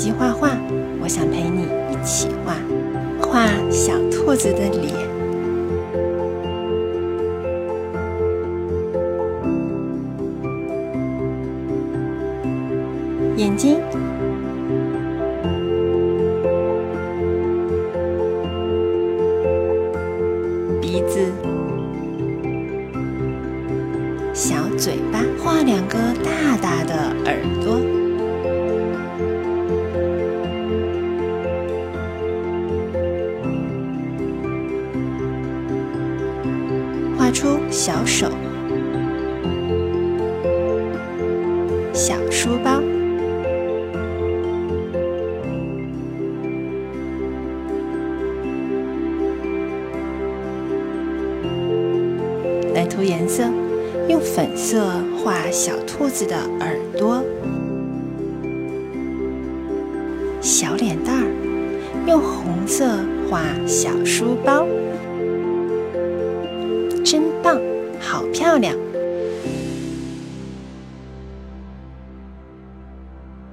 机画画，我想陪你一起画，画小兔子的脸、眼睛、鼻子、小嘴巴，画两个大大的耳朵。出小手、小书包、来涂颜色，用粉色画小兔子的耳朵、小脸蛋儿，用红色画小书包。真棒，好漂亮！